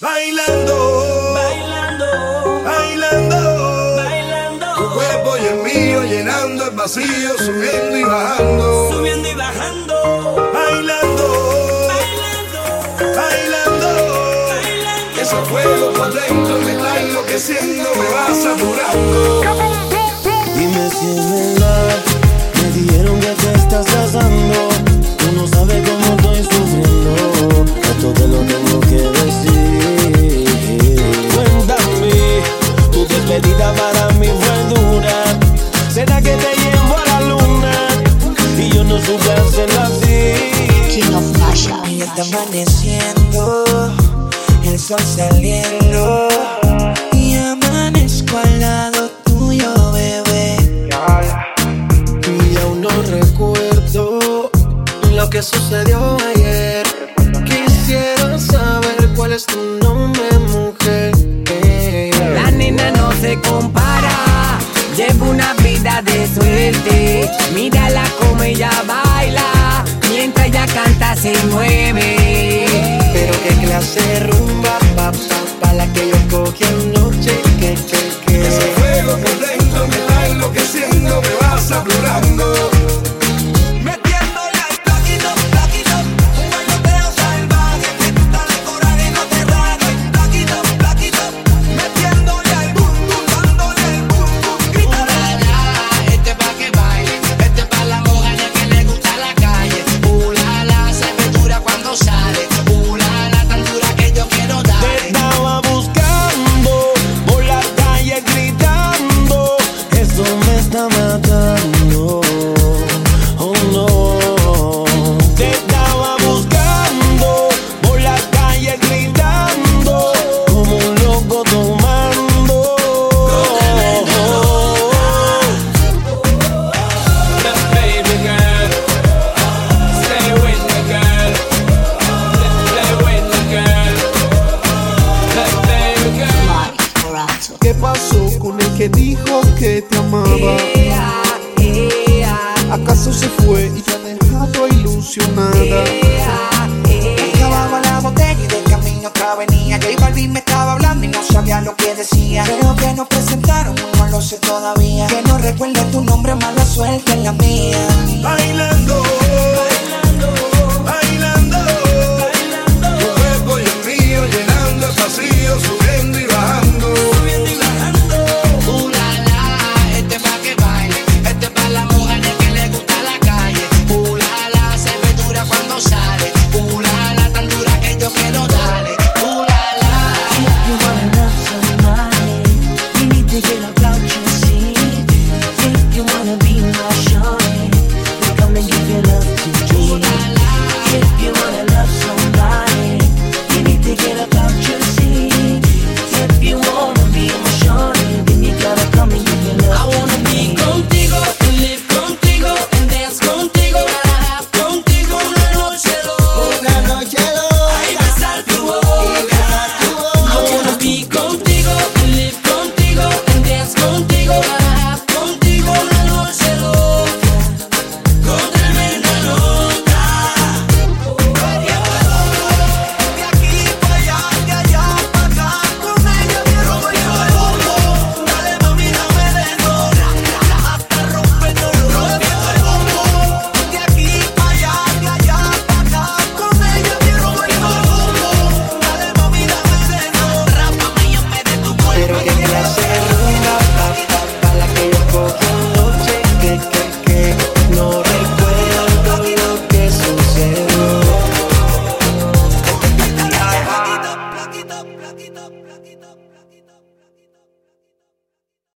Bailando, bailando, bailando, bailando. Tu cuerpo y el mío llenando el vacío, subiendo y bajando. Subiendo y bajando. Bailando, bailando, bailando. bailando. Ese fuego por dentro me está enloqueciendo, me va saturando. Dime si es verdad, me dijeron hacerlo así. King of Masha. Y está amaneciendo, el sol saliendo. Y amanezco al lado tuyo, bebé. Y aún no recuerdo lo que sucedió ayer. Quisiera saber cuál es tu nombre, mujer. La nena no se compara, lleva una vida de suerte. Mírala como ella mientras ella canta se mueve. Pero qué clase rumba, pa, la que yo cogí anoche. Que, ¿Qué pasó con el que dijo que te amaba? Ea, ea, ¿Acaso se fue y te ha dejado ilusionada? ea, ea. Acababa la botella y de camino otra venía. J Balvin me estaba hablando y no sabía lo que decía. Creo que nos presentaron, no lo sé todavía. Que no recuerdo tu nombre, mala suerte en la mía. Bailando.